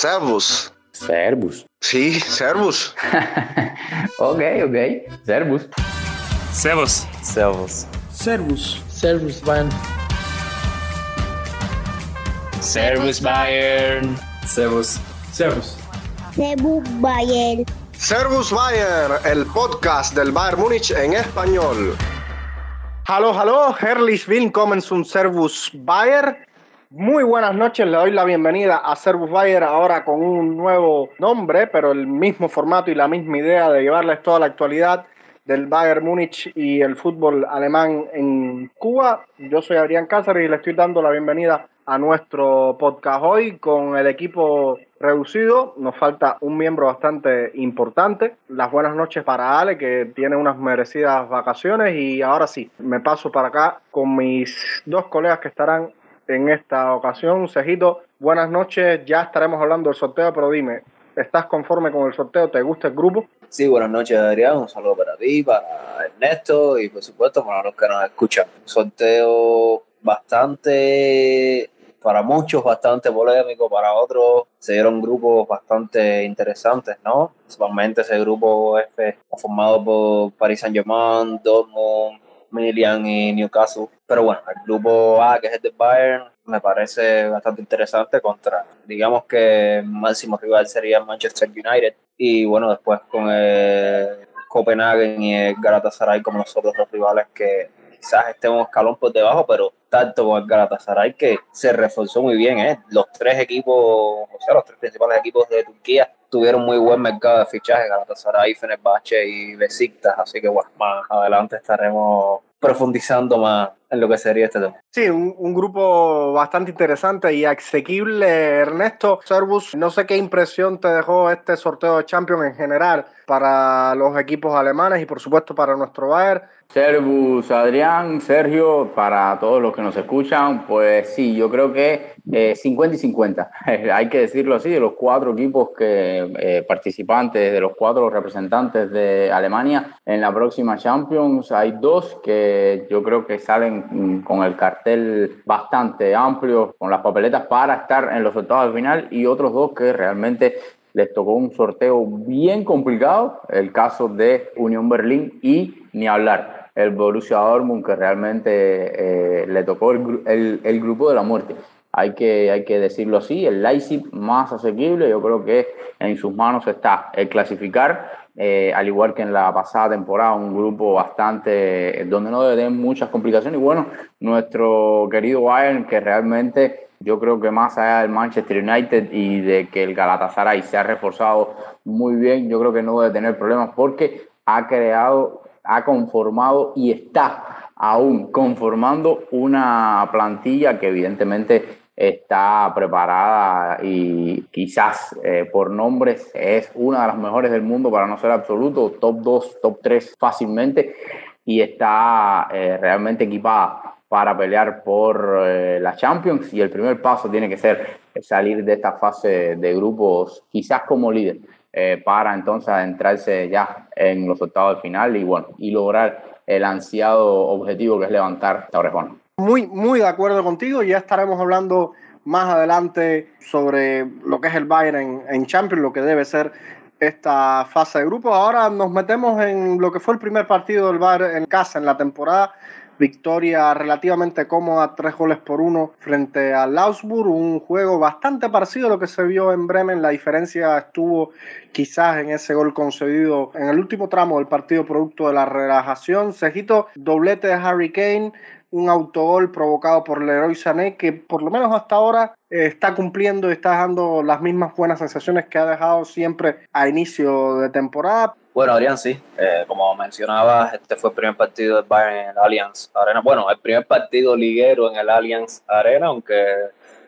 Servus. Servus. Sí, Servus. ok, ok. Servus. Servus. Servus. Servus. Servus, Bayern. Servus Bayern. Servus. Servus. Servus Bayern. Servus Bayern, el podcast del Bayern Múnich en español. Hallo, hallo, herzlich willkommen zum Servus Bayern. Muy buenas noches, le doy la bienvenida a Servus Bayer ahora con un nuevo nombre, pero el mismo formato y la misma idea de llevarles toda la actualidad del Bayern Múnich y el fútbol alemán en Cuba. Yo soy Adrián Cáceres y le estoy dando la bienvenida a nuestro podcast hoy con el equipo reducido. Nos falta un miembro bastante importante. Las buenas noches para Ale, que tiene unas merecidas vacaciones. Y ahora sí, me paso para acá con mis dos colegas que estarán en esta ocasión. Cejito, buenas noches. Ya estaremos hablando del sorteo, pero dime, ¿estás conforme con el sorteo? ¿Te gusta el grupo? Sí, buenas noches Adrián, un saludo para ti, para Ernesto y por supuesto para los que nos escuchan. Un sorteo bastante, para muchos bastante polémico, para otros se dieron grupos bastante interesantes, ¿no? Principalmente ese grupo F formado por Paris Saint Germain, Dortmund, Milan y Newcastle. Pero bueno, el grupo A, que es el de Bayern, me parece bastante interesante contra, digamos que el máximo rival sería Manchester United. Y bueno, después con el Copenhagen y el Galatasaray como los otros dos rivales que quizás un escalón por debajo, pero tanto con el Galatasaray que se reforzó muy bien. ¿eh? Los tres equipos, o sea, los tres principales equipos de Turquía tuvieron muy buen mercado de fichaje, Galatasaray, Fenerbahce y Besiktas, así que bueno, más adelante estaremos profundizando más en lo que sería este tema. Sí, un, un, grupo bastante interesante y asequible. Ernesto Servus, no sé qué impresión te dejó este sorteo de Champions en general para los equipos alemanes y por supuesto para nuestro Bayern. Servus, Adrián, Sergio, para todos los que nos escuchan, pues sí, yo creo que eh, 50 y 50, hay que decirlo así, de los cuatro equipos que eh, participantes, de los cuatro representantes de Alemania en la próxima Champions, hay dos que yo creo que salen con el cartel bastante amplio, con las papeletas para estar en los octavos de final y otros dos que realmente les tocó un sorteo bien complicado, el caso de Unión Berlín y ni hablar el Borussia Dortmund que realmente eh, le tocó el, el, el, grupo de la muerte. Hay que, hay que decirlo así, el Leipzig más asequible, yo creo que en sus manos está el clasificar, eh, al igual que en la pasada temporada, un grupo bastante donde no debe tener muchas complicaciones. Y bueno, nuestro querido Bayern, que realmente yo creo que más allá del Manchester United y de que el Galatasaray se ha reforzado muy bien, yo creo que no debe tener problemas porque ha creado ha conformado y está aún conformando una plantilla que evidentemente está preparada y quizás eh, por nombres es una de las mejores del mundo para no ser absoluto, top 2, top 3 fácilmente y está eh, realmente equipada para pelear por eh, la Champions y el primer paso tiene que ser salir de esta fase de grupos quizás como líder eh, para entonces adentrarse ya en los octavos de final y bueno, y lograr el ansiado objetivo que es levantar Torrejón. Muy, muy de acuerdo contigo, ya estaremos hablando más adelante sobre lo que es el Bayern en, en Champions, lo que debe ser esta fase de grupo. Ahora nos metemos en lo que fue el primer partido del Bayern en casa en la temporada victoria relativamente cómoda, tres goles por uno frente al Augsburg, un juego bastante parecido a lo que se vio en Bremen, la diferencia estuvo quizás en ese gol concedido en el último tramo del partido producto de la relajación, Cejito, doblete de Harry Kane, un autogol provocado por Leroy Sané que por lo menos hasta ahora eh, está cumpliendo y está dejando las mismas buenas sensaciones que ha dejado siempre a inicio de temporada. Bueno, Adrián, sí, eh, como mencionabas, este fue el primer partido del Bayern en el Allianz Arena. Bueno, el primer partido liguero en el Allianz Arena, aunque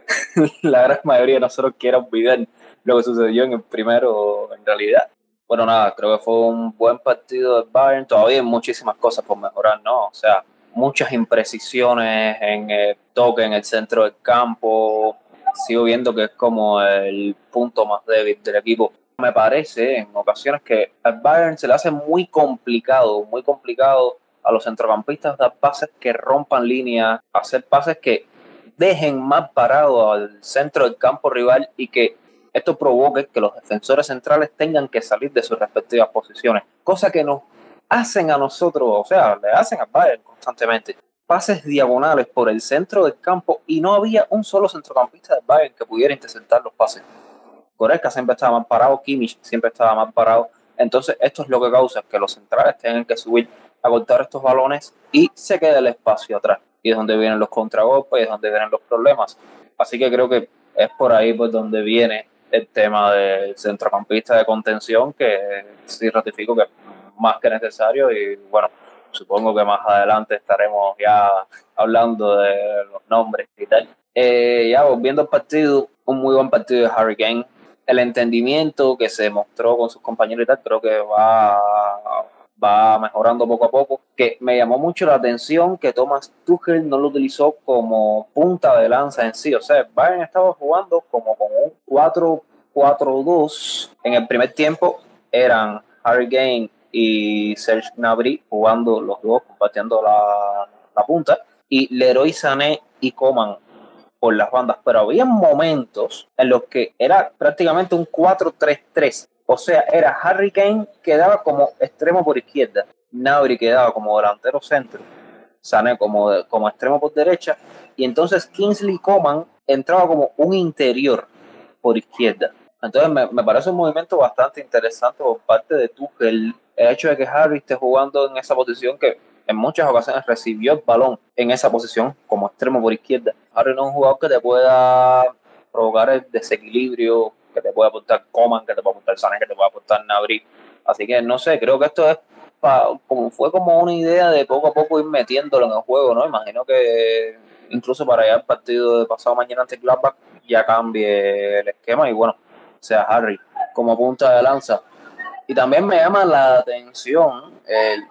la gran mayoría de nosotros quiera olvidar lo que sucedió en el primero en realidad. Bueno, nada, creo que fue un buen partido del Bayern. Todavía hay muchísimas cosas por mejorar, ¿no? O sea, muchas imprecisiones en el toque en el centro del campo. Sigo viendo que es como el punto más débil del equipo. Me parece en ocasiones que al Bayern se le hace muy complicado, muy complicado a los centrocampistas dar pases que rompan línea, hacer pases que dejen más parado al centro del campo rival y que esto provoque que los defensores centrales tengan que salir de sus respectivas posiciones, cosa que nos hacen a nosotros, o sea, le hacen a Bayern constantemente pases diagonales por el centro del campo y no había un solo centrocampista de Bayern que pudiera interceptar los pases. Goretzka siempre estaba más parado, Kimmich siempre estaba más parado. Entonces, esto es lo que causa que los centrales tengan que subir a cortar estos balones y se quede el espacio atrás. Y es donde vienen los contragolpes y es donde vienen los problemas. Así que creo que es por ahí por donde viene el tema del centrocampista de contención, que sí ratifico que es más que necesario y bueno, supongo que más adelante estaremos ya hablando de los nombres y tal. Eh, ya volviendo al partido, un muy buen partido de Harry Kane. El entendimiento que se mostró con sus compañeros y tal, creo que va, va mejorando poco a poco. Que me llamó mucho la atención que Thomas Tuchel no lo utilizó como punta de lanza en sí. O sea, Bayern estaba jugando como con un 4-4-2. En el primer tiempo eran Harry Kane y Serge Gnabry jugando los dos, compartiendo la, la punta, y Leroy Sané y Coman por las bandas, pero había momentos en los que era prácticamente un 4-3-3, o sea, era Harry Kane que daba como extremo por izquierda, Gnabry quedaba como delantero centro, Sané como, como extremo por derecha, y entonces Kingsley Coman entraba como un interior por izquierda. Entonces me, me, parece un movimiento bastante interesante por parte de Tuchel el hecho de que Harry esté jugando en esa posición que en muchas ocasiones recibió el balón en esa posición como extremo por izquierda. Harry no es un jugador que te pueda provocar el desequilibrio, que te pueda aportar Coman, que te pueda aportar Sané, que te pueda aportar Nabri. Así que no sé, creo que esto es como fue como una idea de poco a poco ir metiéndolo en el juego, ¿no? Imagino que incluso para allá el partido de pasado mañana ante Gladbach ya cambie el esquema y bueno, sea Harry como punta de lanza y también me llama la atención,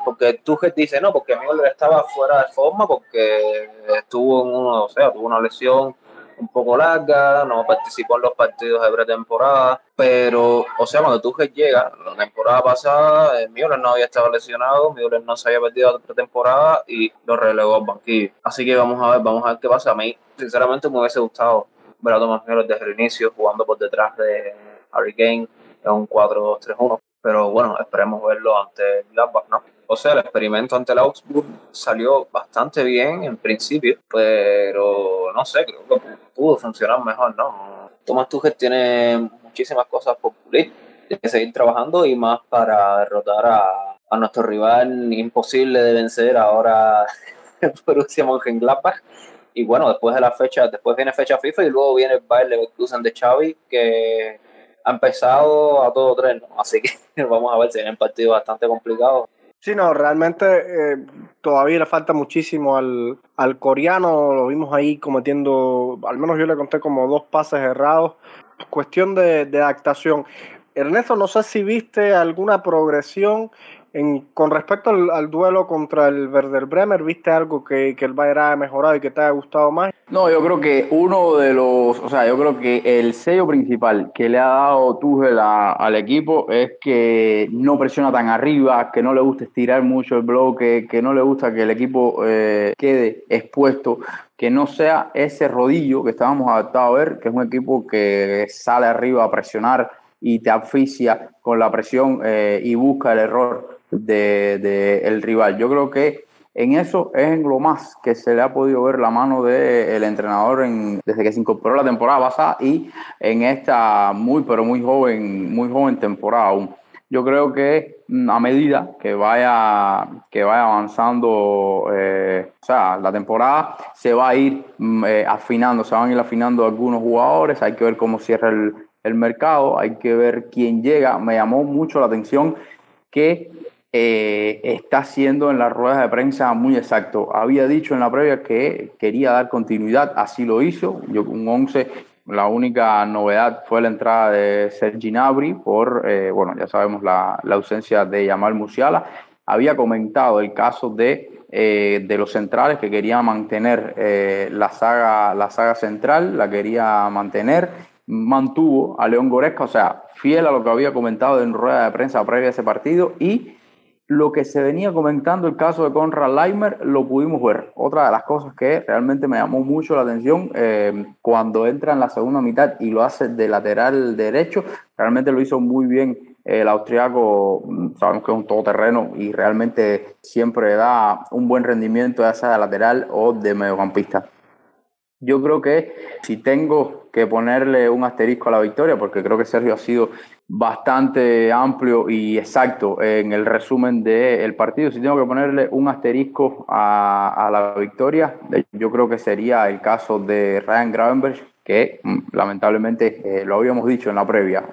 porque Tuchel dice, no, porque Müller estaba fuera de forma, porque estuvo en uno, o sea, tuvo una lesión un poco larga, no participó en los partidos de pretemporada, pero, o sea, cuando Tuchel llega, la temporada pasada, eh, Müller no había estado lesionado, Müller no se había perdido la pretemporada y lo relegó al banquillo. Así que vamos a ver, vamos a ver qué pasa. A mí, sinceramente, me hubiese gustado ver a Thomas Müller desde el inicio, jugando por detrás de Harry Kane en un 4-2-3-1 pero bueno, esperemos verlo ante Gladbach, ¿no? O sea, el experimento ante el Augsburg salió bastante bien en principio, pero no sé, creo que pudo funcionar mejor, ¿no? Thomas Tuchel tiene muchísimas cosas por pulir, tiene que seguir trabajando y más para derrotar a, a nuestro rival imposible de vencer ahora Borussia Mönchengladbach. Y bueno, después de la fecha, después viene fecha FIFA y luego viene el Bayer Leverkusen de Xavi, que ha empezado a todo tren, así que vamos a ver si un partido bastante complicado. Sí, no, realmente eh, todavía le falta muchísimo al, al coreano, lo vimos ahí cometiendo, al menos yo le conté como dos pases errados, cuestión de, de adaptación. Ernesto, no sé si viste alguna progresión en, con respecto al, duelo contra el Werder Bremer, ¿viste algo que, que el Bayern haya mejorado y que te haya gustado más? No, yo creo que uno de los, o sea, yo creo que el sello principal que le ha dado Tuchel al equipo es que no presiona tan arriba, que no le gusta estirar mucho el bloque, que no le gusta que el equipo eh, quede expuesto, que no sea ese rodillo que estábamos adaptados a ver, que es un equipo que sale arriba a presionar y te asfixia con la presión eh, y busca el error del de, el rival. Yo creo que en eso es en lo más que se le ha podido ver la mano del entrenador en, desde que se incorporó la temporada pasada y en esta muy, pero muy joven, muy joven temporada aún. Yo creo que mm, a medida que vaya, que vaya avanzando, eh, o sea, la temporada se va a ir mm, eh, afinando, se van a ir afinando algunos jugadores, hay que ver cómo cierra el, el mercado, hay que ver quién llega. Me llamó mucho la atención que eh, está haciendo en las ruedas de prensa muy exacto. Había dicho en la previa que quería dar continuidad, así lo hizo. Yo un 11, la única novedad fue la entrada de Sergi Nabri por, eh, bueno, ya sabemos la, la, ausencia de Yamal Musiala. Había comentado el caso de, eh, de los centrales que quería mantener eh, la, saga, la saga central, la quería mantener. Mantuvo a León Goresca, o sea, fiel a lo que había comentado en rueda de prensa previa a ese partido y lo que se venía comentando el caso de Conrad Leimer lo pudimos ver. Otra de las cosas que realmente me llamó mucho la atención eh, cuando entra en la segunda mitad y lo hace de lateral derecho, realmente lo hizo muy bien el austriaco, mm, sabemos que es un todoterreno y realmente siempre da un buen rendimiento, ya sea de lateral o de mediocampista. Yo creo que si tengo que ponerle un asterisco a la victoria, porque creo que Sergio ha sido bastante amplio y exacto en el resumen del partido, si tengo que ponerle un asterisco a, la victoria, yo creo que sería el caso de Ryan Gravenberg, que mm, lamentablemente eh, lo habíamos dicho en la previa,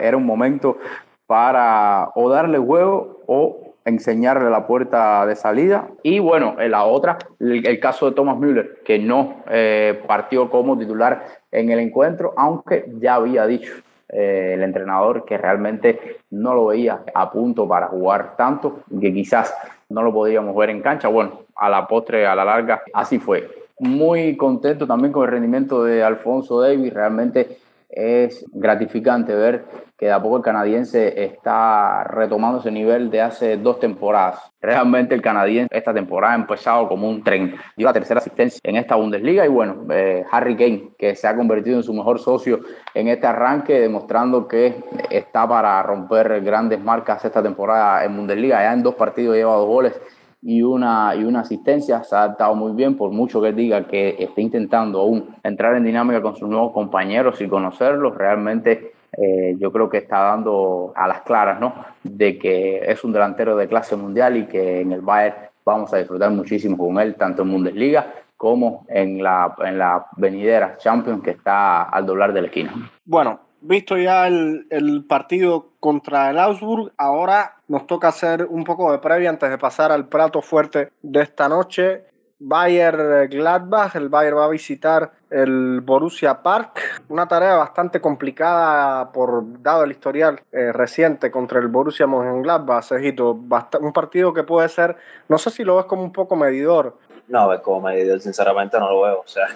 era un momento para o darle juego o enseñarle la puerta de salida. Y bueno, en la otra, el, caso de Thomas Müller, que no eh, partió como titular en el encuentro, aunque ya había dicho eh, el entrenador que realmente no lo veía a punto para jugar tanto, que quizás no lo podíamos ver en cancha. Bueno, a la postre, a la larga, así fue. Muy contento también con el rendimiento de Alfonso Davis, realmente es gratificante ver que de a poco el canadiense está retomando ese nivel de hace dos temporadas. Realmente el canadiense esta temporada ha empezado como un tren. Dio la tercera asistencia en esta Bundesliga y bueno, eh, Harry Kane, que se ha convertido en su mejor socio en este arranque, demostrando que está para romper grandes marcas esta temporada en Bundesliga. Ya en dos partidos lleva dos goles y una, y una asistencia. Se ha adaptado muy bien, por mucho que diga que esté intentando aún entrar en dinámica con sus nuevos compañeros y conocerlos. Realmente eh, yo creo que está dando a las claras, ¿no? De que es un delantero de clase mundial y que en el Bayern vamos a disfrutar muchísimo con él, tanto en Bundesliga como en la, en la venidera Champions que está al doblar de la esquina. Bueno, visto ya el, el, partido contra el Augsburg, ahora nos toca hacer un poco de previa antes de pasar al plato fuerte de esta noche. Bayer Gladbach, el Bayer va a visitar el Borussia Park, una tarea bastante complicada por dado el historial eh, reciente contra el Borussia Mönchengladbach, Sergito, un partido que puede ser, no sé si lo ves como un poco medidor. No, como medidor, sinceramente no lo veo, o sea,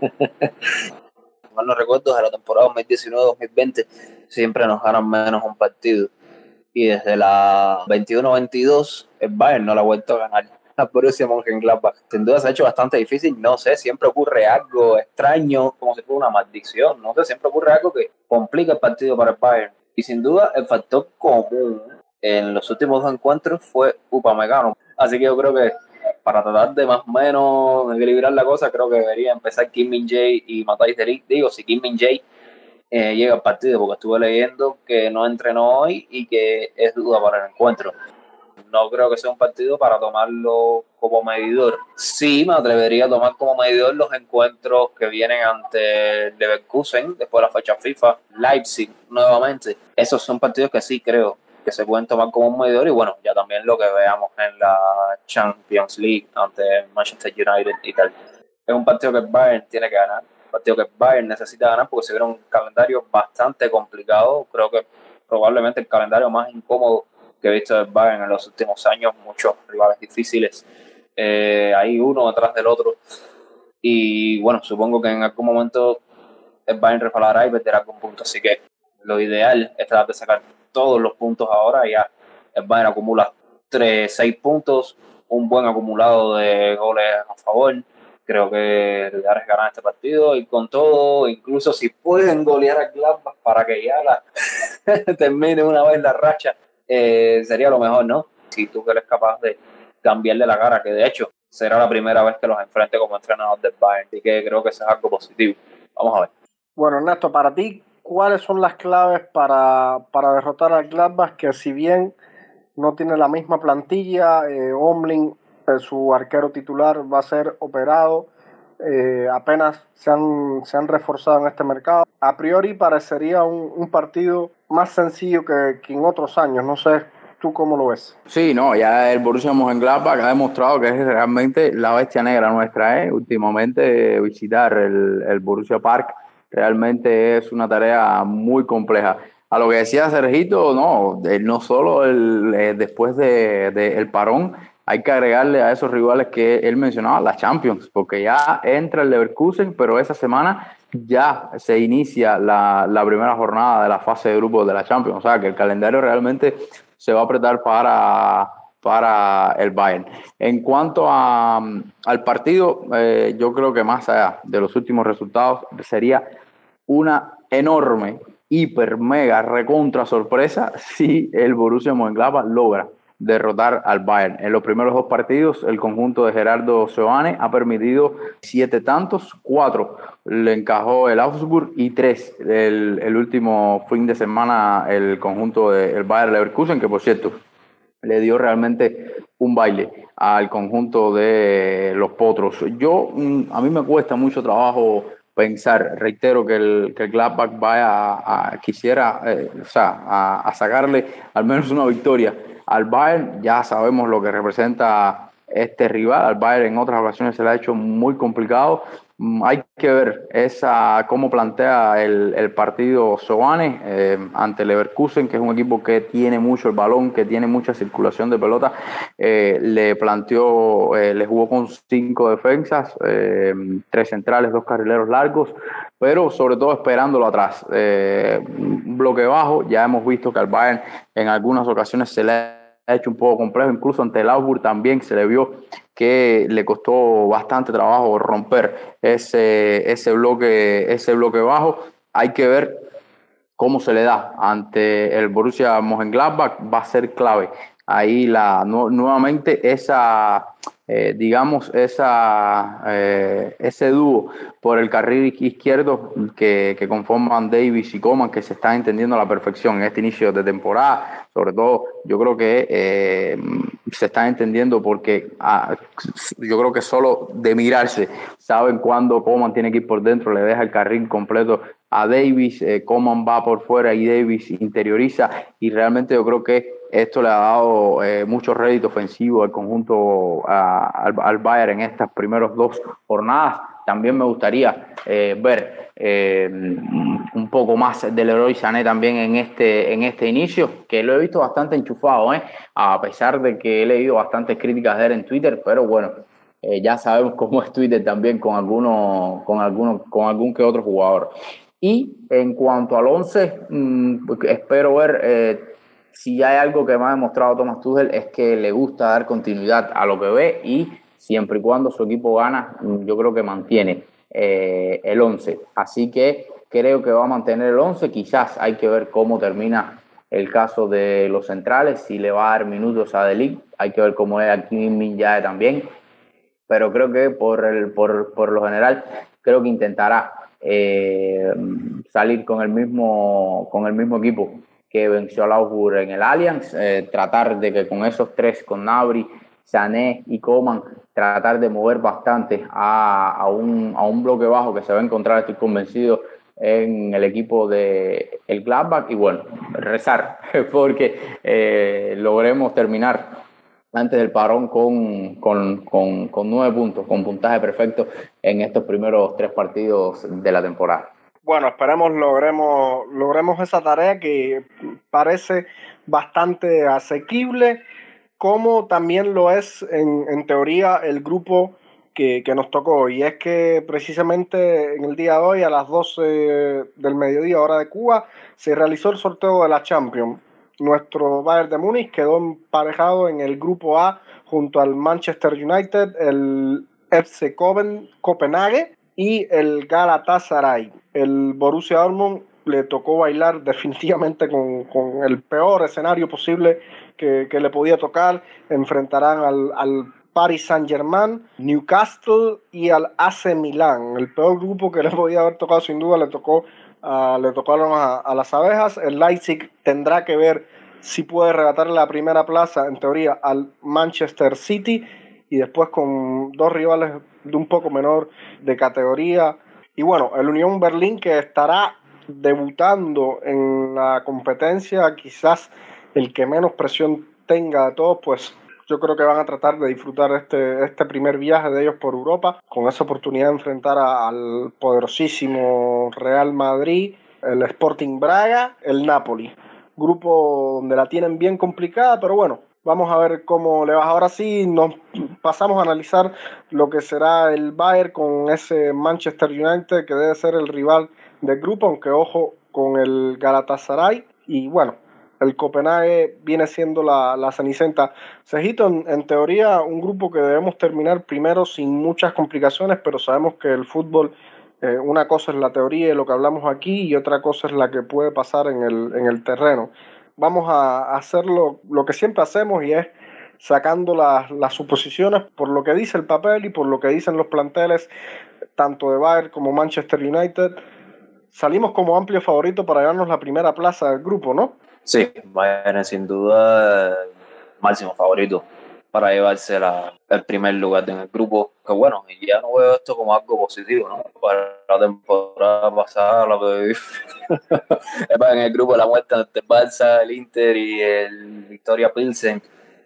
mal no recuerdo, de la temporada 2019-2020 siempre nos ganan menos un partido. Y desde la 21-22 el Bayern no la ha vuelto a ganar a Borussia Mönchengladbach. Sin duda se ha hecho bastante difícil, no sé, siempre ocurre algo extraño, como si fuera una maldición, no sé, siempre ocurre algo que complica el partido para el Bayern. Y sin duda el factor común en los últimos dos encuentros fue Upamecano. Así que yo creo que para tratar de más o menos equilibrar la cosa, creo que debería empezar Kim Min Jae y Matthijs de Digo, si Kim Min Jae eh, llega al partido, porque estuve leyendo que no entrenó hoy y que es duda para el encuentro no creo que sea un partido para tomarlo como medidor. Sí, me atrevería a tomar como medidor los encuentros que vienen ante Leverkusen, después de la fecha FIFA, Leipzig nuevamente. Esos son partidos que sí creo que se pueden tomar como un medidor y bueno, ya también lo que veamos en la Champions League ante Manchester United y tal. Es un partido que Bayern tiene que ganar, un partido que Bayern necesita ganar porque se viene un calendario bastante complicado, creo que probablemente el calendario más incómodo que he visto el Bayern en los últimos años, muchos rivales difíciles, eh, hay uno detrás del otro. Y bueno, supongo que en algún momento el Bayern resbalará y perderá algún punto. Así que lo ideal es tratar de sacar todos los puntos ahora. Ya el Bayern acumula 3, 6 puntos, un buen acumulado de goles a favor. Creo que el ideal es ganar este partido y con todo, incluso si pueden golear a Gladbach para que ya la termine una vez la racha eh, sería lo mejor, ¿no? Si tú eres capaz de cambiarle la cara, que de hecho será la primera vez que los enfrente como entrenador del Bayern, así que creo que eso es algo positivo. Vamos a ver. Bueno, Ernesto, para ti, ¿cuáles son las claves para, para derrotar al Gladbach que si bien no tiene la misma plantilla, eh, Omlin, eh, su arquero titular, va a ser operado? Eh, apenas se han, se han reforzado en este mercado. A priori parecería un, un partido más sencillo que, que, en otros años. No sé, ¿tú cómo lo ves? Sí, no, ya el Borussia Mönchengladbach ha demostrado que es realmente la bestia negra nuestra. ¿eh? Últimamente visitar el, el Borussia Park realmente es una tarea muy compleja. A lo que decía Sergito, no, no solo el, eh, después del de, el parón, hay que agregarle a esos rivales que él mencionaba, la Champions, porque ya entra el Leverkusen, pero esa semana ya se inicia la, la, primera jornada de la fase de grupos de la Champions. O sea que el calendario realmente se va a apretar para, para el Bayern. En cuanto a, al partido, eh, yo creo que más allá de los últimos resultados sería una enorme, hiper, mega, recontra sorpresa si el Borussia Mönchengladbach logra derrotar al Bayern. En los primeros dos partidos, el conjunto de Gerardo Seoane ha permitido siete tantos, cuatro le encajó el Augsburg y tres el, el último fin de semana el conjunto del Bayern Leverkusen, que por cierto le dio realmente un baile al conjunto de los potros. Yo, mm, a mí me cuesta mucho trabajo pensar, reitero que el, que el Gladbach vaya a, quisiera, eh, o sea, a, a, sacarle al menos una victoria al Bayern. Ya sabemos lo que representa este rival. Al Bayern en otras ocasiones se le ha hecho muy complicado. Mm, hay que ver esa cómo plantea el, partido Soane eh, ante Leverkusen, que es un equipo que tiene mucho el balón, que tiene mucha circulación de pelota. Eh, le planteó, eh, le jugó con cinco defensas, eh, tres centrales, dos carrileros largos, pero sobre todo esperándolo atrás. Eh, un bloque bajo, ya hemos visto que al Bayern en algunas ocasiones se le ha hecho un poco complejo, incluso ante el Augsburg también se le vio que le costó bastante trabajo romper ese, ese, bloque, ese bloque bajo. Hay que ver cómo se le da ante el Borussia Mönchengladbach, va a ser clave. Ahí la, nuevamente esa, eh, digamos, esa, eh, ese dúo por el carril izquierdo que, que, conforman Davis y Coman, que se está entendiendo a la perfección en este inicio de temporada. Sobre todo, yo creo que eh, se está entendiendo porque ah, yo creo que solo de mirarse saben cuándo Coman tiene que ir por dentro, le deja el carril completo a Davis, Coman va por fuera y Davis interioriza y realmente yo creo que esto le ha dado eh, mucho rédito ofensivo al conjunto al, al, Bayern en estas primeras dos jornadas. También me gustaría eh, ver eh, un poco más del Leroy Sané también en este, en este inicio, que lo he visto bastante enchufado, ¿eh? a pesar de que he leído bastantes críticas de él en Twitter, pero bueno, ya sabemos cómo es Twitter también con alguno, con alguno, con algún que otro jugador. Y en cuanto al 11, mmm, espero ver si hay algo que me ha demostrado Thomas Tuchel es que le gusta dar continuidad a lo que ve y siempre y cuando su equipo gana, yo creo que mantiene eh, el 11. Así que creo que va a mantener el 11. Quizás hay que ver cómo termina el caso de los centrales, si le va a dar minutos a Delic. Hay que ver cómo es aquí Minjae también. Pero creo que por, el, por, por lo general, creo que intentará eh, salir con el mismo con el mismo equipo que venció al Augsburg en el Allianz, eh, tratar de que con esos tres, con Nabri, Sané y Coman, tratar de mover bastante a, a, un, a un bloque bajo que se va a encontrar, estoy convencido, en el equipo de el Gladbach y bueno, rezar porque eh, logremos terminar antes del parón con, con, con, con, nueve puntos, con puntaje perfecto en estos primeros tres partidos de la temporada. Bueno, esperemos logremos, logremos esa tarea que parece bastante asequible, como también lo es en, en teoría el grupo que, que, nos tocó. Y es que precisamente en el día de hoy, a las 12 del mediodía, hora de Cuba, se realizó el sorteo de la Champions. Nuestro Bayern de Múnich quedó emparejado en el grupo A junto al Manchester United, el FC Copenhague y el Galatasaray. El Borussia Dortmund le tocó bailar definitivamente con, con el peor escenario posible que, que, le podía tocar. Enfrentarán al, al Paris Saint Germain, Newcastle y al AC Milan. El peor grupo que le podía haber tocado sin duda le tocó uh, le tocaron a, a, las abejas. El Leipzig tendrá que ver si puede arrebatar la primera plaza, en teoría, al Manchester City y después con dos rivales de un poco menor de categoría. Y bueno, el Unión Berlín que estará debutando en la competencia, quizás el que menos presión tenga de todos, pues yo creo que van a tratar de disfrutar este, este primer viaje de ellos por Europa, con esa oportunidad de enfrentar al poderosísimo Real Madrid, el Sporting Braga, el Napoli. Grupo donde la tienen bien complicada, pero bueno, vamos a ver cómo le va. Ahora sí, nos pasamos a analizar lo que será el Bayern con ese Manchester United, que debe ser el rival del grupo, aunque ojo con el Galatasaray. Y bueno, el Copenhague viene siendo la, la Cenicienta. Cejito, en, en, teoría, un grupo que debemos terminar primero sin muchas complicaciones, pero sabemos que el fútbol, eh, una cosa es la teoría y lo que hablamos aquí, y otra cosa es la que puede pasar en el, en el terreno. Vamos a hacer lo, lo que siempre hacemos y es sacando las, las suposiciones por lo que dice el papel y por lo que dicen los planteles, tanto de Bayern como Manchester United. Salimos como amplio favorito para ganarnos la primera plaza del grupo, ¿no? Sí, Bayern sin duda máximo favorito para llevarse la, el primer lugar en el grupo. Que bueno, ya no veo esto como algo positivo, ¿no? Para la temporada pasada, lo que en el grupo la muerte entre el el Inter y el Victoria Pilsen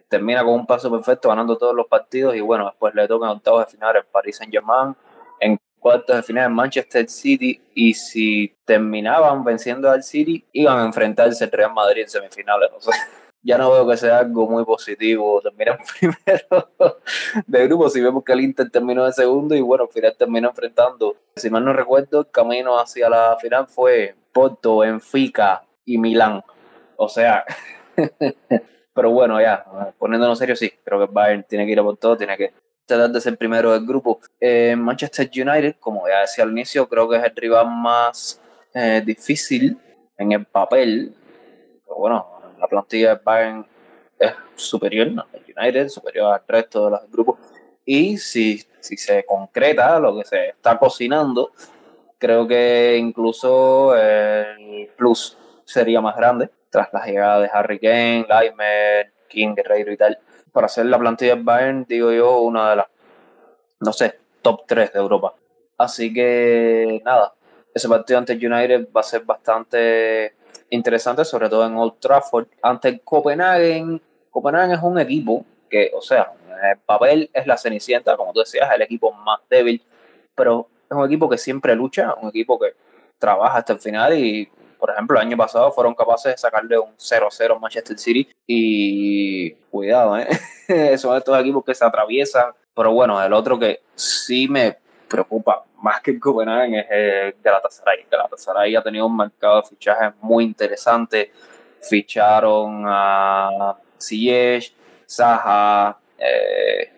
termina con un paso perfecto, ganando todos los partidos y bueno, después le toca en octavos de final el Paris Saint Germain, en cuartos de final el Manchester City y si terminaban venciendo al City iban a enfrentarse el Real Madrid en semifinales. O sea, ya no veo que sea algo muy positivo terminar primero de grupo si vemos que el Inter terminó de segundo y bueno, al final terminó enfrentando. Si mal no recuerdo, el camino hacia la final fue Porto, Benfica y Milán. O sea, pero bueno, ya, poniéndonos serio, sí, creo que Bayern tiene que ir a por todo, tiene que tratar de ser primero del grupo. Eh, Manchester United, como ya decía al inicio, creo que es el rival más eh, difícil en el papel. Pero bueno, la plantilla de Bayern es superior al United, superior al resto de los grupos. Y si, si se concreta lo que se está cocinando, creo que incluso el plus sería más grande tras la llegada de Harry Kane, Laimer, King, Guerreiro y tal. Para hacer la plantilla de Bayern, digo yo, una de las, no sé, top 3 de Europa. Así que nada, ese partido ante United va a ser bastante interesante, sobre todo en Old Trafford. Ante Copenhagen, Copenhagen es un equipo que, o sea, el papel es la cenicienta, como tú decías, el equipo más débil, pero es un equipo que siempre lucha, un equipo que trabaja hasta el final y por ejemplo, el año pasado fueron capaces de sacarle un 0-0 Manchester City y cuidado, ¿eh? son estos equipos que se atraviesan. Pero bueno, el otro que sí me preocupa más que el Copenhagen es el Galatasaray. Galatasaray ha tenido un mercado de fichajes muy interesante. Ficharon a Ziyech, Zaha, eh,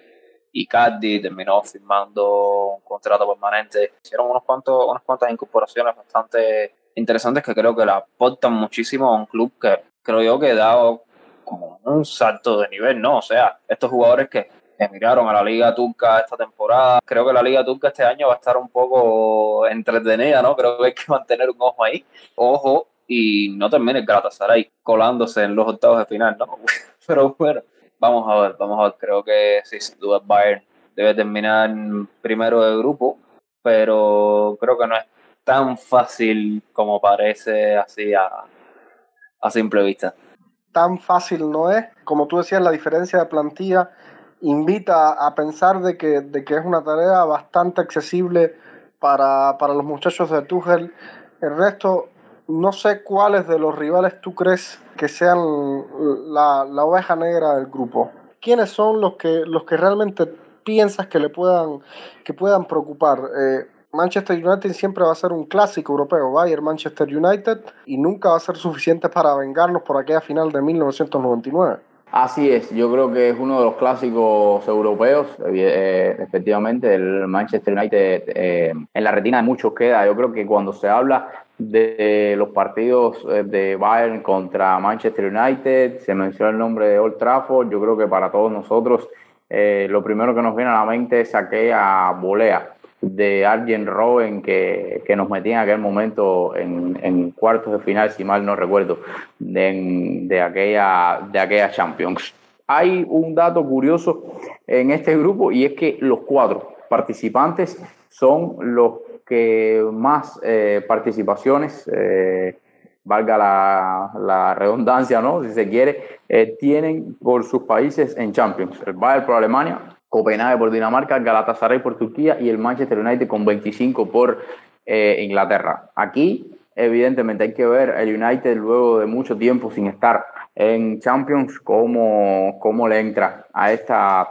Icardi terminó firmando un contrato permanente. Hicieron unos cuantos, unas cuantas incorporaciones bastante interesantes que creo que le aportan muchísimo a un club que creo yo que ha dado como un salto de nivel, ¿no? O sea, estos jugadores que emigraron a la Liga Turca esta temporada, creo que la Liga Turca este año va a estar un poco entretenida, ¿no? Creo que hay que mantener un ojo ahí, ojo, y no termine el Galatasaray colándose en los octavos de final, ¿no? Pero bueno, vamos a ver, vamos a ver, creo que sí, sin duda Bayern debe terminar primero de grupo, pero creo que no es tan fácil como parece así a, a simple vista. Tan fácil no es, como tú decías, la diferencia de plantilla invita a pensar de que, de que es una tarea bastante accesible para, para los muchachos de Tuchel. El resto, no sé cuáles de los rivales tú crees que sean la, la oveja negra del grupo. ¿Quiénes son los que, los que realmente piensas que le puedan, que puedan preocupar? Eh, Manchester United siempre va a ser un clásico europeo, Bayern Manchester United, y nunca va a ser suficiente para vengarnos por aquella final de 1999. Así es, yo creo que es uno de los clásicos europeos, eh, efectivamente, el Manchester United eh, en la retina de muchos queda. Yo creo que cuando se habla de los partidos eh, de Bayern contra Manchester United, se menciona el nombre de Old Trafford, yo creo que para todos nosotros lo primero que nos viene a la mente es aquella volea de Arjen Robben que, que, nos metía en aquel momento en, en, cuartos de final, si mal no recuerdo, de, de, aquella, de aquella Champions. Hay un dato curioso en este grupo y es que los cuatro participantes son los que más eh, participaciones, eh, valga la, la, redundancia, ¿no? si se quiere, eh, tienen por sus países en Champions. El Bayern por Alemania, Copenhague por Dinamarca, Galatasaray por Turquía y el Manchester United con 25 por eh, Inglaterra. Aquí, evidentemente, hay que ver el United luego de mucho tiempo sin estar en Champions, cómo, cómo le entra a esta,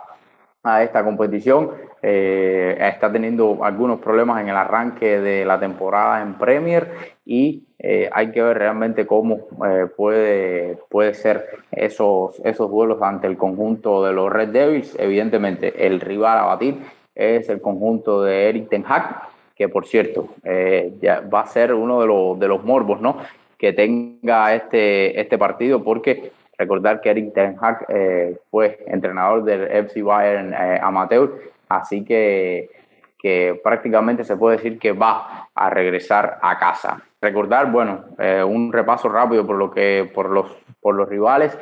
a esta competición. Eh, está teniendo algunos problemas en el arranque de la temporada en Premier y eh, hay que ver realmente cómo eh, puede, puede ser esos, esos duelos ante el conjunto de los Red Devils. Evidentemente, el rival a batir es el conjunto de Eric Ten Hag, que por cierto eh, ya va a ser uno de los, de los morbos ¿no? que tenga este, este partido, porque recordar que Eric Ten Hag fue entrenador del FC Bayern amateur, así que que prácticamente se puede decir que va a regresar a casa. Recordar, bueno, eh, un repaso rápido por lo que por los por los rivales.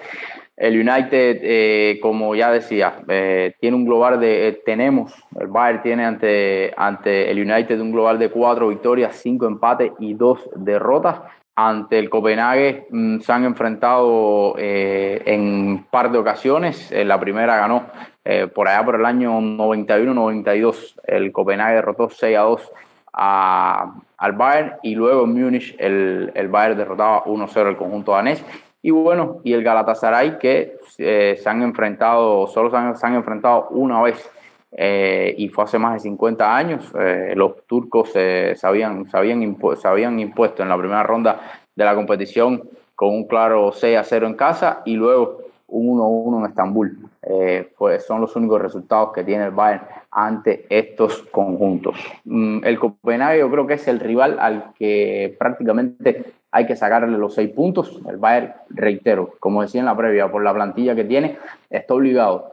El United, eh, como ya decía, eh, tiene un global de tenemos el Bayern tiene ante ante el United un global de cuatro victorias, cinco empates y dos derrotas. Ante el Copenhague mm, se han enfrentado en un par de ocasiones. la primera ganó eh, por allá por el año 91-92, el Copenhague derrotó 6 a 2 al Bayern y luego en Múnich el, el Bayern derrotaba 1-0 al conjunto danés. Y bueno, y el Galatasaray que eh, se han enfrentado, solo se han, enfrentado una vez eh, y fue hace más de 50 años. los turcos se, habían, se, habían se habían impuesto en la primera ronda de la competición con un claro 6 a 0 en casa y luego un 1-1 en Estambul. Eh, pues son los únicos resultados que tiene el Bayern ante estos conjuntos. Mm, el Copenhague yo creo que es el rival al que prácticamente hay que sacarle los seis puntos. El Bayern, reitero, como decía en la previa, por la plantilla que tiene, está obligado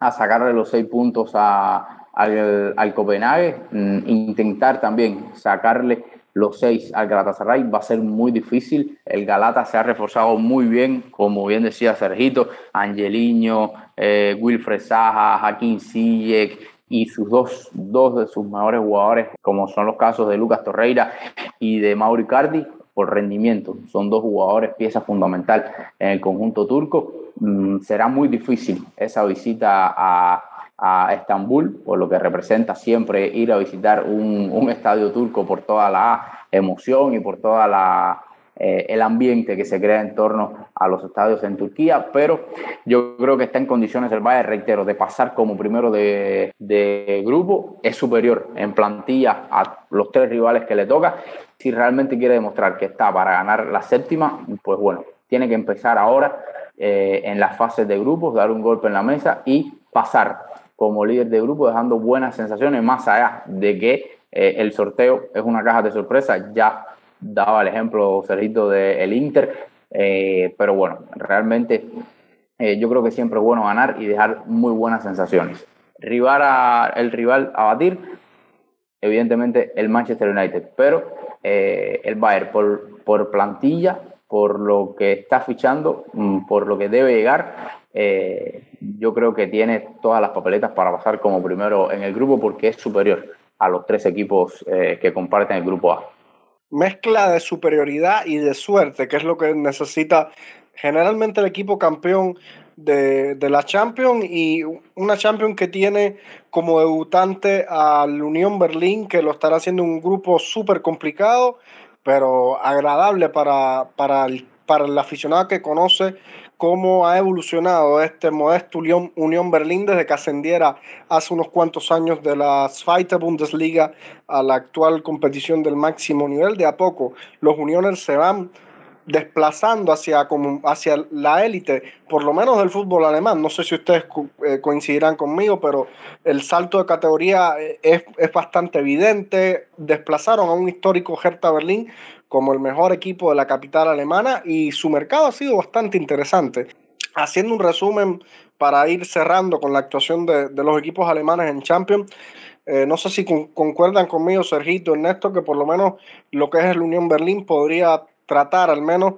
a sacarle los seis puntos a, al, Copenhague, mm, intentar también sacarle los seis al Galatasaray va a ser muy difícil. El Galata se ha reforzado muy bien, como bien decía Sergito, Angeliño, eh, Wilfred Saja, Joaquín Sijek y sus dos, dos de sus mejores jugadores, como son los casos de Lucas Torreira y de Mauri Cardi, por rendimiento. Son dos jugadores, pieza fundamental en el conjunto turco. Mm, será muy difícil esa visita a a Estambul, por lo que representa siempre ir a visitar un, un estadio turco por toda la emoción y por toda la eh, el ambiente que se crea en torno a los estadios en Turquía, pero yo creo que está en condiciones el Bayern, reitero, de pasar como primero de, de grupo, es superior en plantilla a los tres rivales que le toca. Si realmente quiere demostrar que está para ganar la séptima, pues bueno, tiene que empezar ahora eh, en las fases de grupos, dar un golpe en la mesa y pasar como líder de grupo, dejando buenas sensaciones, más allá de que eh, el sorteo es una caja de sorpresa. Ya daba el ejemplo Sergito del el Inter, eh, pero bueno, realmente eh, yo creo que siempre es bueno ganar y dejar muy buenas sensaciones. Rival a, el rival a batir, evidentemente el Manchester United, pero el Bayern por, por plantilla, por lo que está fichando, mm, por lo que debe llegar, eh, yo creo que tiene todas las papeletas para pasar como primero en el grupo porque es superior a los tres equipos eh, que comparten el grupo A. Mezcla de superioridad y de suerte, que es lo que necesita generalmente el equipo campeón de, de la Champions y una Champions que tiene como debutante al Unión Berlín, que lo estará haciendo un grupo súper complicado, pero agradable para, para, el, para el aficionado que conoce cómo ha evolucionado este modesto Unión, Unión Berlín desde que ascendiera hace unos cuantos años de la Zweite Bundesliga a la actual competición del máximo nivel. De a poco los Unioners se van desplazando hacia, como, hacia la élite, por lo menos del fútbol alemán. No sé si ustedes eh, coincidirán conmigo, pero el salto de categoría eh, es, es bastante evidente. Desplazaron a un histórico Hertha Berlín como el mejor equipo de la capital alemana y su mercado ha sido bastante interesante. Haciendo un resumen para ir cerrando con la actuación de, los equipos alemanes en Champions, eh, no sé si concuerdan conmigo, Sergito, Ernesto, que por lo menos lo que es el Unión Berlín podría tratar al menos,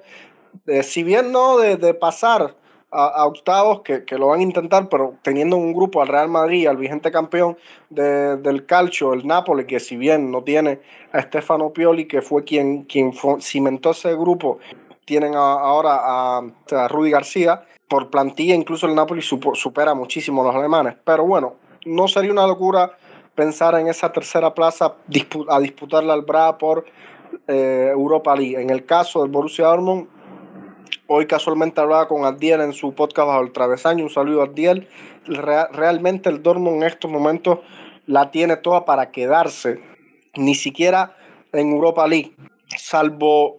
si bien no de pasar a, octavos que, lo van a intentar, pero teniendo un grupo al Real Madrid, al vigente campeón del calcio, el Napoli, que si bien no tiene a Stefano Pioli, que fue quien, quien cimentó ese grupo, tienen ahora a, a, Rudy García. Por plantilla, incluso el Napoli supera muchísimo a los alemanes. Pero bueno, no sería una locura pensar en esa tercera plaza a disputarla al Braga por eh, Europa League. En el caso del Borussia Dortmund, Hoy casualmente hablaba con Adiel en su podcast bajo el travesaño. Un saludo a Adiel. realmente el Dortmund en estos momentos la tiene toda para quedarse. Ni siquiera en Europa League. Salvo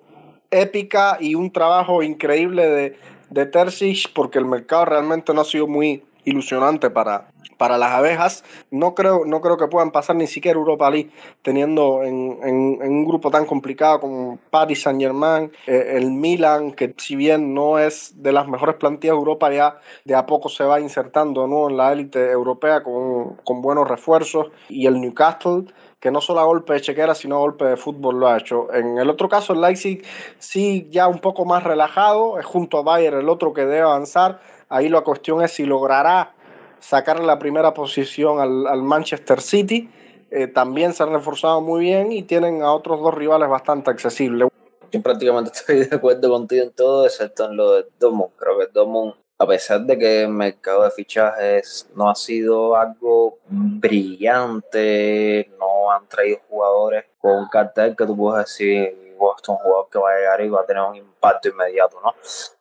épica y un trabajo increíble de, de Terzic porque el mercado realmente no ha sido muy ilusionante para, para las abejas. No creo, no creo que puedan pasar ni siquiera Europa League teniendo en, en, un grupo tan complicado como Paris Saint Germain, eh, el Milan, que si bien no es de las mejores plantillas de Europa, ya de a poco se va insertando ¿no? en la élite europea con, con buenos refuerzos, y el Newcastle que no solo a golpe de chequera, sino a golpe de fútbol lo ha hecho. En el otro caso, el Leipzig sí ya un poco más relajado, es junto a Bayern el otro que debe avanzar. Ahí la cuestión es si logrará sacar la primera posición al, Manchester City. Eh, también se han reforzado muy bien y tienen a otros dos rivales bastante accesibles. Yo prácticamente estoy de acuerdo contigo en todo, excepto en lo de Dortmund. Creo que Dortmund, a pesar de que el mercado de fichajes no ha sido algo brillante, no han traído jugadores con un cartel que tú puedes decir, Boston, un jugador que va a llegar y va a tener un impacto inmediato, ¿no?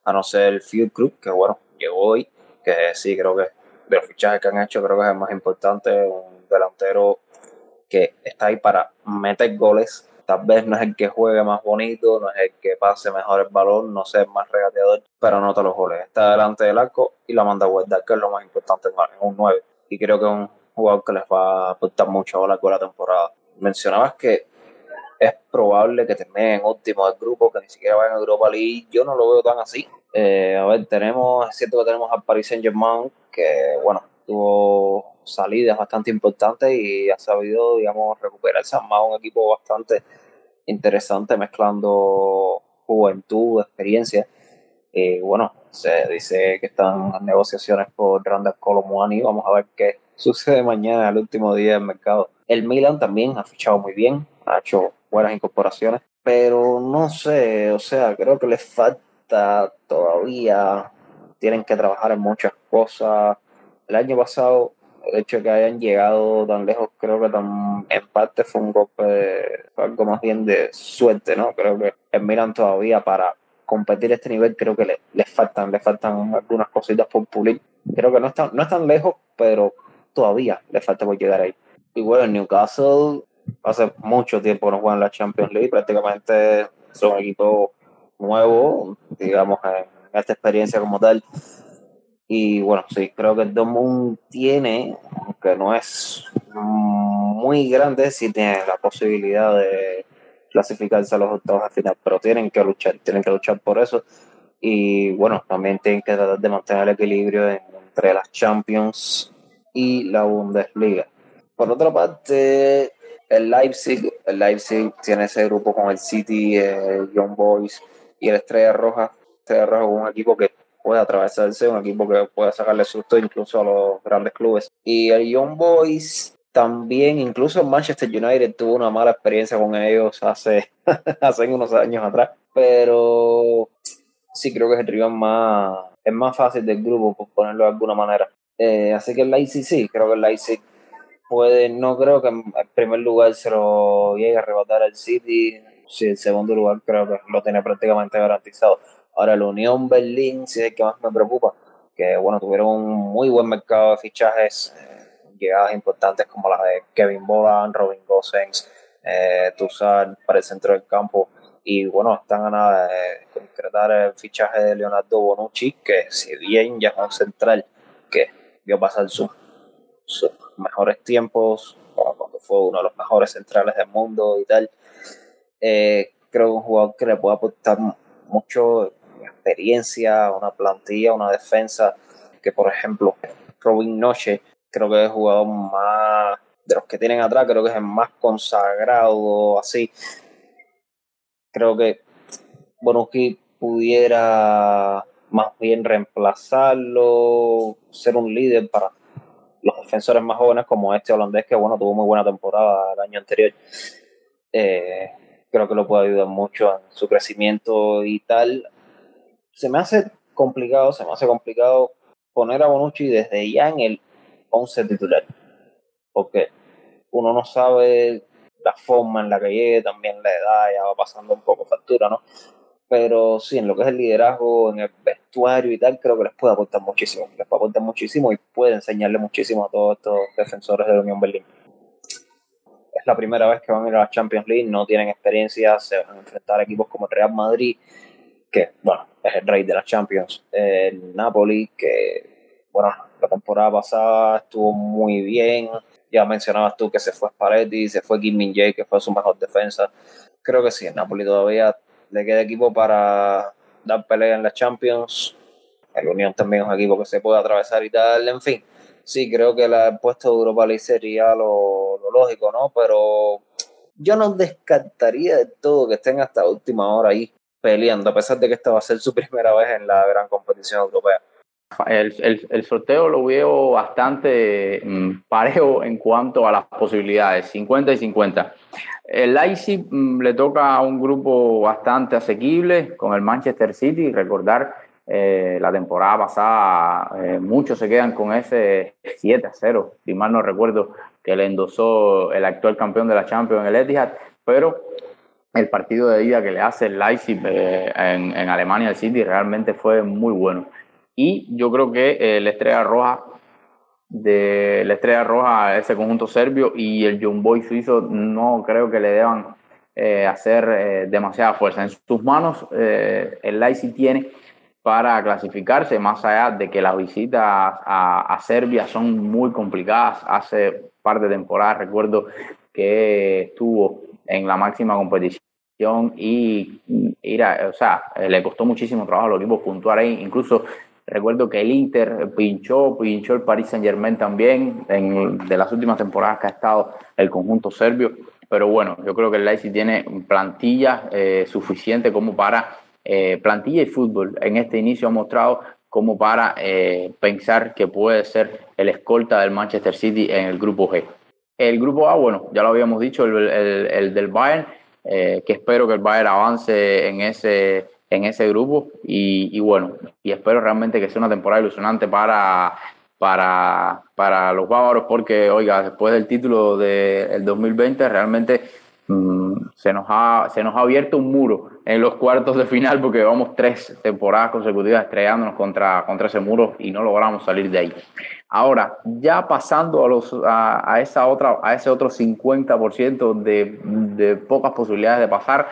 A no ser el Field Club, que bueno, llegó hoy, que sí, creo que de los fichajes que han hecho, creo que es el más importante, un delantero que está ahí para meter goles. Tal vez no es el que juegue más bonito, no es el que pase mejor el balón, no sé, más regateador, pero anota los goles. Está delante del arco y la manda a guardar, que es lo más importante en un 9. Y creo que es un jugador que les va a aportar mucho a de la temporada. Mencionabas que es probable que termine en último del grupo, que ni siquiera vaya en Europa League. Yo no lo veo tan así. Eh, a ver, tenemos, es cierto que tenemos al Paris Saint Germain, que bueno, tuvo salidas bastante importantes y ha sabido, digamos, recuperarse más un equipo bastante interesante, mezclando juventud, experiencia. Y bueno, se dice que están en negociaciones por Randall Colomwani. Vamos a ver qué sucede mañana, el último día del mercado. El Milan también ha fichado muy bien, ha hecho buenas incorporaciones, pero no sé, o sea, creo que les falta todavía, tienen que trabajar en muchas cosas. El año pasado, el hecho de que hayan llegado tan lejos, creo que en parte fue un golpe, algo más bien de suerte, ¿no? Creo que el Milan todavía para competir este nivel, creo que le, les faltan, le faltan algunas cositas por pulir. Creo que no están, no están lejos, pero todavía le falta por llegar ahí. Y bueno, Newcastle hace mucho tiempo no juegan la Champions League, prácticamente son un equipo nuevo, digamos, en esta experiencia como tal. Y bueno, sí, creo que el Dortmund tiene, aunque no es muy grande, sí tiene la posibilidad de clasificarse a los octavos de final, pero tienen que luchar, tienen que luchar por eso. Y bueno, también tienen que tratar de mantener el equilibrio entre las Champions y la Bundesliga. Por otra parte, el Leipzig, el Leipzig tiene ese grupo con el City, el Young Boys y el Estrella Roja. Es un equipo que puede atravesarse, un equipo que puede sacarle susto incluso a los grandes clubes. Y el Young Boys también, incluso Manchester United tuvo una mala experiencia con ellos hace, hace unos años atrás. Pero sí creo que es el rival más, es más fácil del grupo, por ponerlo de alguna manera. Eh, así que el Leipzig sí, creo que el Leipzig puede, no creo que en primer lugar se lo llegue a arrebatar al City. Sí, el segundo lugar creo que lo tiene prácticamente garantizado. Ahora, la Unión Berlín sí es el que más me preocupa, que bueno, tuvieron un muy buen mercado de fichajes, eh, llegadas importantes como las de Kevin Bolan, Robin Gosens, eh, para el centro del campo. Y bueno, están a nada de concretar el fichaje de Leonardo Bonucci, que si bien ya es un central que vio pasar sus mejores tiempos, cuando fue uno de los mejores centrales del mundo y tal. Eh, creo que un jugador que le puede aportar mucho experiencia, una plantilla, una defensa, que por ejemplo Robin Noche, creo que es el jugador más de los que tienen atrás, creo que es el más consagrado, así. Creo que Bonucci pudiera más bien reemplazarlo, ser un líder para los defensores más jóvenes como este holandés que bueno tuvo muy buena temporada el año anterior eh, creo que lo puede ayudar mucho en su crecimiento y tal se me hace complicado se me hace complicado poner a Bonucci desde ya en el 11 titular porque uno no sabe la forma en la que llegue también la edad ya va pasando un poco factura no pero sí, en lo que es el liderazgo, en el vestuario y tal, creo que les puede aportar muchísimo. Les puede aportar muchísimo y puede enseñarle muchísimo a todos estos defensores de la Unión Berlín. La primera vez que van a ir a la Champions League, no tienen experiencia, se van a enfrentar a equipos como el Real Madrid, que, bueno, es el rey de las Champions, el Napoli, que, bueno, la temporada pasada estuvo muy bien, ya mencionabas tú que se fue Spalletti, se fue Kim Min Jae, que fue su mejor defensa, creo que sí, el Napoli todavía le queda equipo para dar pelea en las Champions, el Unión también es un equipo que se puede atravesar y tal, en fin, sí, creo que el puesto de Europa League sería lo, lo lógico, ¿no? Pero yo no descartaría de todo que estén hasta la última hora ahí peleando, a pesar de que esta va a ser su primera vez en la gran competición europea. El, el, el sorteo lo veo bastante mm, parejo en cuanto a las posibilidades, 50 y 50. El Leipzig mm, le toca a un grupo bastante asequible con el Manchester City. Recordar eh, la temporada pasada, eh, muchos se quedan con ese 7 a 0, si mal no recuerdo, que le endosó el actual campeón de la Champions, el Etihad, pero el partido de ida que le hace el Leipzig eh, en, en, Alemania al City realmente fue muy bueno. Y yo creo que eh, la estrella roja de la estrella roja, ese conjunto serbio y el John Boy suizo no creo que le deban eh, hacer eh, demasiada fuerza. En sus manos el Leipzig tiene para clasificarse, más allá de que las visitas a, a Serbia son muy complicadas. Hace par de temporadas recuerdo que estuvo en la máxima competición y ir o sea, le costó muchísimo trabajo a los equipos puntuar ahí. Incluso recuerdo que el Inter pinchó, pinchó el Paris Saint Germain también en, de las últimas temporadas que ha estado el conjunto serbio. Pero bueno, yo creo que el Leipzig tiene plantilla eh, suficiente como para eh, plantilla y fútbol. En este inicio ha mostrado como para eh, pensar que puede ser el escolta del Manchester City en el grupo G. El grupo A, bueno, ya lo habíamos dicho, el, el, el del Bayern, eh, que espero que el Bayern avance en ese, en ese grupo y, bueno, y espero realmente que sea una temporada ilusionante para, para, para los bávaros porque, oiga, después del título del 2020 realmente se, nos ha, se nos ha abierto un muro en los cuartos de final porque llevamos tres temporadas consecutivas estrellándonos contra, contra ese muro y no logramos salir de ahí. Ahora, ya pasando a, los, a esa otra, a ese otro 50% de, de pocas posibilidades de pasar,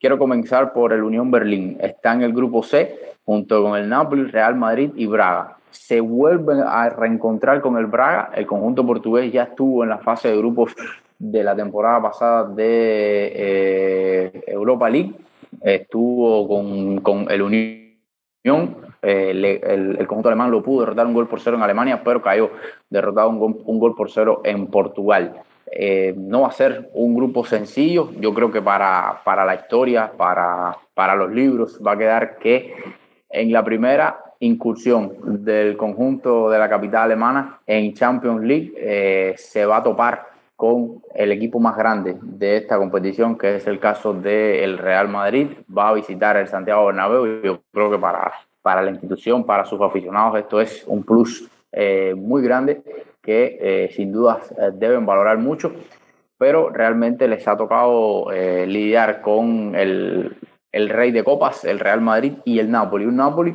quiero comenzar por el Unión Berlín. Está en el grupo C junto con el Napoli, Real Madrid y Braga. Se vuelven a reencontrar con el Braga. El conjunto portugués ya estuvo en la fase de grupos de la temporada pasada de eh, Europa League. Estuvo con, con el Unión eh, el, conjunto alemán lo pudo derrotar un gol por cero en Alemania, pero cayó derrotado un gol, un gol por cero en Portugal. Eh, no va a ser un grupo sencillo, yo creo que para, para la historia, para, para los libros, va a quedar que en la primera incursión del conjunto de la capital alemana en Champions League se va a topar con el equipo más grande de esta competición, que es el caso del Real Madrid. Va a visitar el Santiago Bernabéu y yo creo que para para la institución, para sus aficionados, esto es un plus eh, muy grande que eh, sin dudas eh, deben valorar mucho, pero realmente les ha tocado lidiar con el, el, rey de copas, el Real Madrid y el Napoli. Un Napoli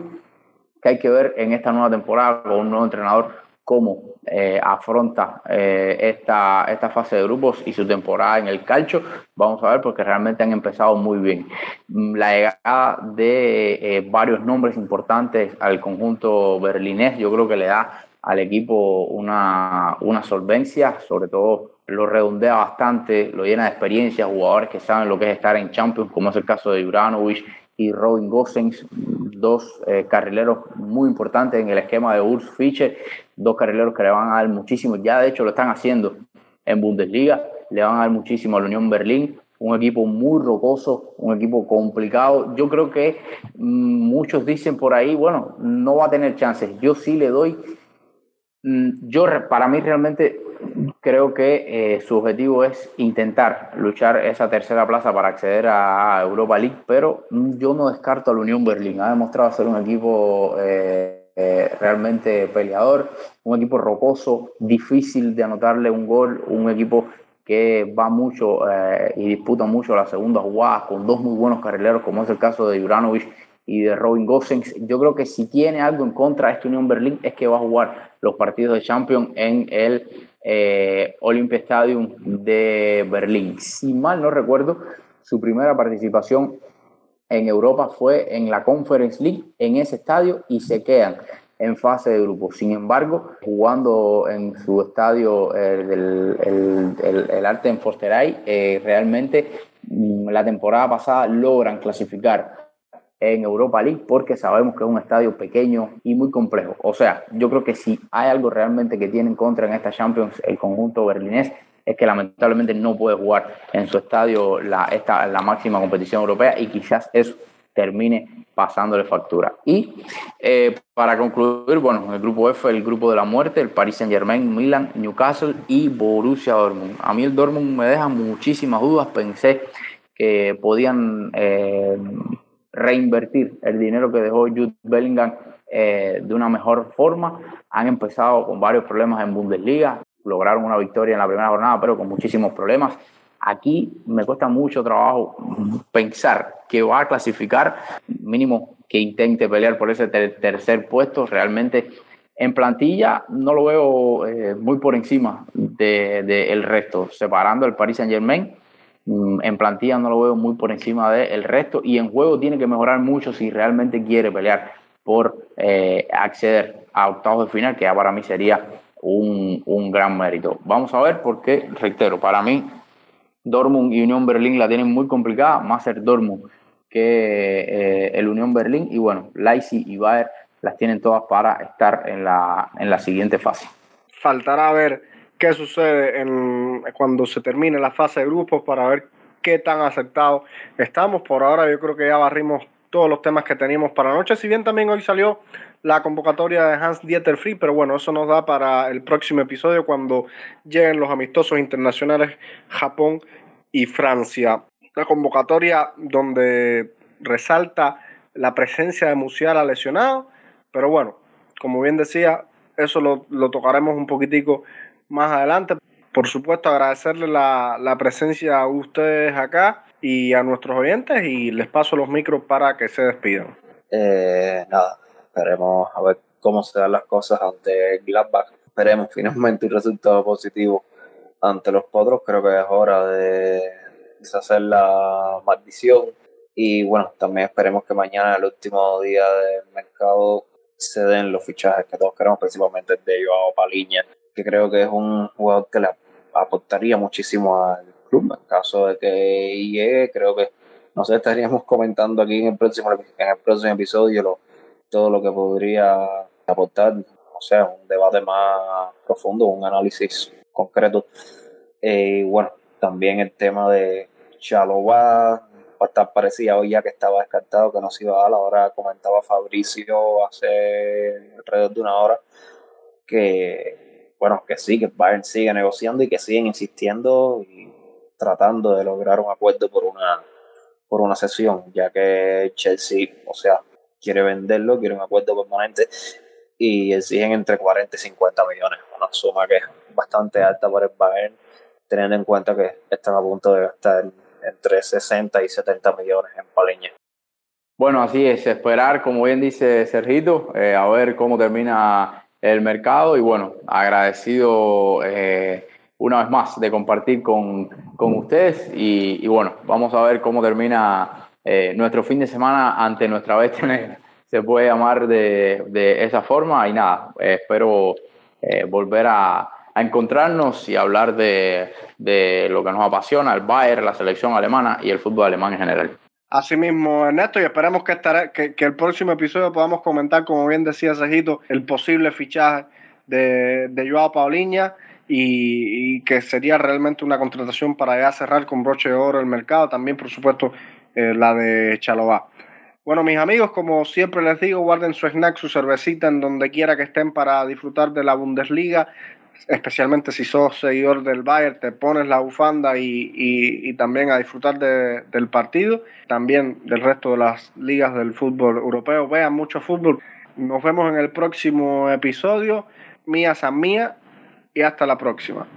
que hay que ver en esta nueva temporada con un nuevo entrenador cómo eh, afronta eh, esta, esta fase de grupos y su temporada en el calcio. Vamos a ver porque realmente han empezado muy bien. Mm, la llegada de eh, varios nombres importantes al conjunto berlinés yo creo que le da al equipo una, una solvencia, sobre todo lo redondea bastante, lo llena de experiencia, jugadores que saben lo que es estar en Champions, como es el caso de Juranovic y Robin Gosens, dos carrileros muy importantes en el esquema de Urs Fischer, dos carrileros que le van a dar muchísimo, ya de hecho lo están haciendo en Bundesliga, le van a dar muchísimo a la Unión Berlín, un equipo muy rocoso, un equipo complicado. Yo creo que mmm, muchos dicen por ahí, bueno, no va a tener chances. Yo sí le doy, mmm, yo para mí realmente creo que eh, su objetivo es intentar luchar esa tercera plaza para acceder a Europa League, pero yo no descarto a la Unión Berlín. Ha demostrado ser un equipo eh, eh, realmente peleador, un equipo rocoso, difícil de anotarle un gol, un equipo que va mucho eh, y disputa mucho las segundas jugadas con dos muy buenos carrileros, como es el caso de Juranovic y de Robin Gosens. Yo creo que si tiene algo en contra de esta Unión Berlín es que va a jugar los partidos de Champions en el eh, Olympia Stadium de Berlín. Si mal no recuerdo, su primera participación en Europa fue en la Conference League en ese estadio y se quedan en fase de grupo. Sin embargo, jugando en su estadio eh, el, el, el, Arte en Forsteray, eh, realmente mm, la temporada pasada logran clasificar en Europa League porque sabemos que es un estadio pequeño y muy complejo. O sea, yo creo que si hay algo realmente que tiene en contra en esta Champions el conjunto berlinés es que lamentablemente no puede jugar en su estadio la, esta, la máxima competición europea y quizás eso termine pasándole factura. Y eh, para concluir, bueno, el grupo F, el grupo de la muerte, el Paris Saint Germain, Milan, Newcastle y Borussia Dortmund. A mí el Dortmund me deja muchísimas dudas, pensé que podían eh, reinvertir el dinero que dejó Jude Bellingham eh, de una mejor forma. Han empezado con varios problemas en Bundesliga, lograron una victoria en la primera jornada, pero con muchísimos problemas. Aquí me cuesta mucho trabajo pensar que va a clasificar, mínimo que intente pelear por ese tercer puesto. Realmente en plantilla no lo veo eh, muy por encima del de, el resto, separando el Paris Saint Germain. Mm, en plantilla no lo veo muy por encima del resto y en juego tiene que mejorar mucho si realmente quiere pelear por eh, acceder a octavos de final, que ya para mí sería un, un gran mérito. Vamos a ver porque, reitero, para mí Dortmund y Unión Berlín la tienen muy complicada, más ser Dortmund que eh, el Unión Berlín y bueno, Leipzig y Bayern las tienen todas para estar en la, en la siguiente fase. Faltará ver qué sucede en, cuando se termine la fase de grupos para ver qué tan aceptados estamos. Por ahora yo creo que ya barrimos todos los temas que teníamos para la noche, si bien también hoy salió la convocatoria de Hans Dieter Free, pero bueno, eso nos da para el próximo episodio cuando lleguen los amistosos internacionales Japón y Francia. Una convocatoria donde resalta la presencia de Musiala lesionado, pero bueno, como bien decía, eso lo, lo tocaremos un poquitico más adelante. Por supuesto, agradecerle la, la presencia a ustedes acá y a nuestros oyentes y les paso los micros para que se despidan. Eh, nada, Esperemos a ver cómo se dan las cosas ante Gladbach. Esperemos finalmente un resultado positivo ante los potros. Creo que es hora de deshacer la maldición. Y bueno, también esperemos que mañana, el último día del mercado, se den los fichajes que todos queremos, principalmente el de Joao Paliña, que creo que es un jugador que le aportaría muchísimo al club. En caso de que llegue, creo que, no sé, estaríamos comentando aquí en el próximo, en el próximo episodio los todo lo que podría aportar, o sea, un debate más profundo, un análisis concreto. Eh, y bueno, también el tema de Chalobah, estar parecía hoy ya que estaba descartado que no se iba a dar, ahora comentaba Fabricio hace alrededor de una hora que, bueno, que sí, que Bayern sigue negociando y que siguen insistiendo y tratando de lograr un acuerdo por una por una sesión, ya que Chelsea, o sea, quiere venderlo, quiere un acuerdo permanente y exigen entre 40 y 50 millones, una suma que es bastante alta para el Bayern, teniendo en cuenta que están a punto de gastar entre 60 y 70 millones en Paleña. Bueno, así es, esperar, como bien dice Sergito, eh, a ver cómo termina el mercado y bueno, agradecido eh, una vez más de compartir con, con ustedes y, y, bueno, vamos a ver cómo termina eh, nuestro fin de semana ante nuestra bestia se puede llamar de, de esa forma y nada, eh, espero eh, volver a, a, encontrarnos y hablar de, de, lo que nos apasiona, el Bayern, la selección alemana y el fútbol alemán en general. Así mismo, Ernesto, y esperemos que, estará, que, que el próximo episodio podamos comentar, como bien decía Cejito, el posible fichaje de, de Joao Paulinha y, y, que sería realmente una contratación para ya cerrar con broche de oro el mercado. También, por supuesto, eh, la de Chalobá. Bueno, mis amigos, como siempre les digo, guarden su snack, su cervecita en donde quiera que estén para disfrutar de la Bundesliga, especialmente si sos seguidor del Bayern, te pones la bufanda y, y, y también a disfrutar de, del partido, también del resto de las ligas del fútbol europeo. Vean mucho fútbol. Nos vemos en el próximo episodio. Mía San Mía y hasta la próxima.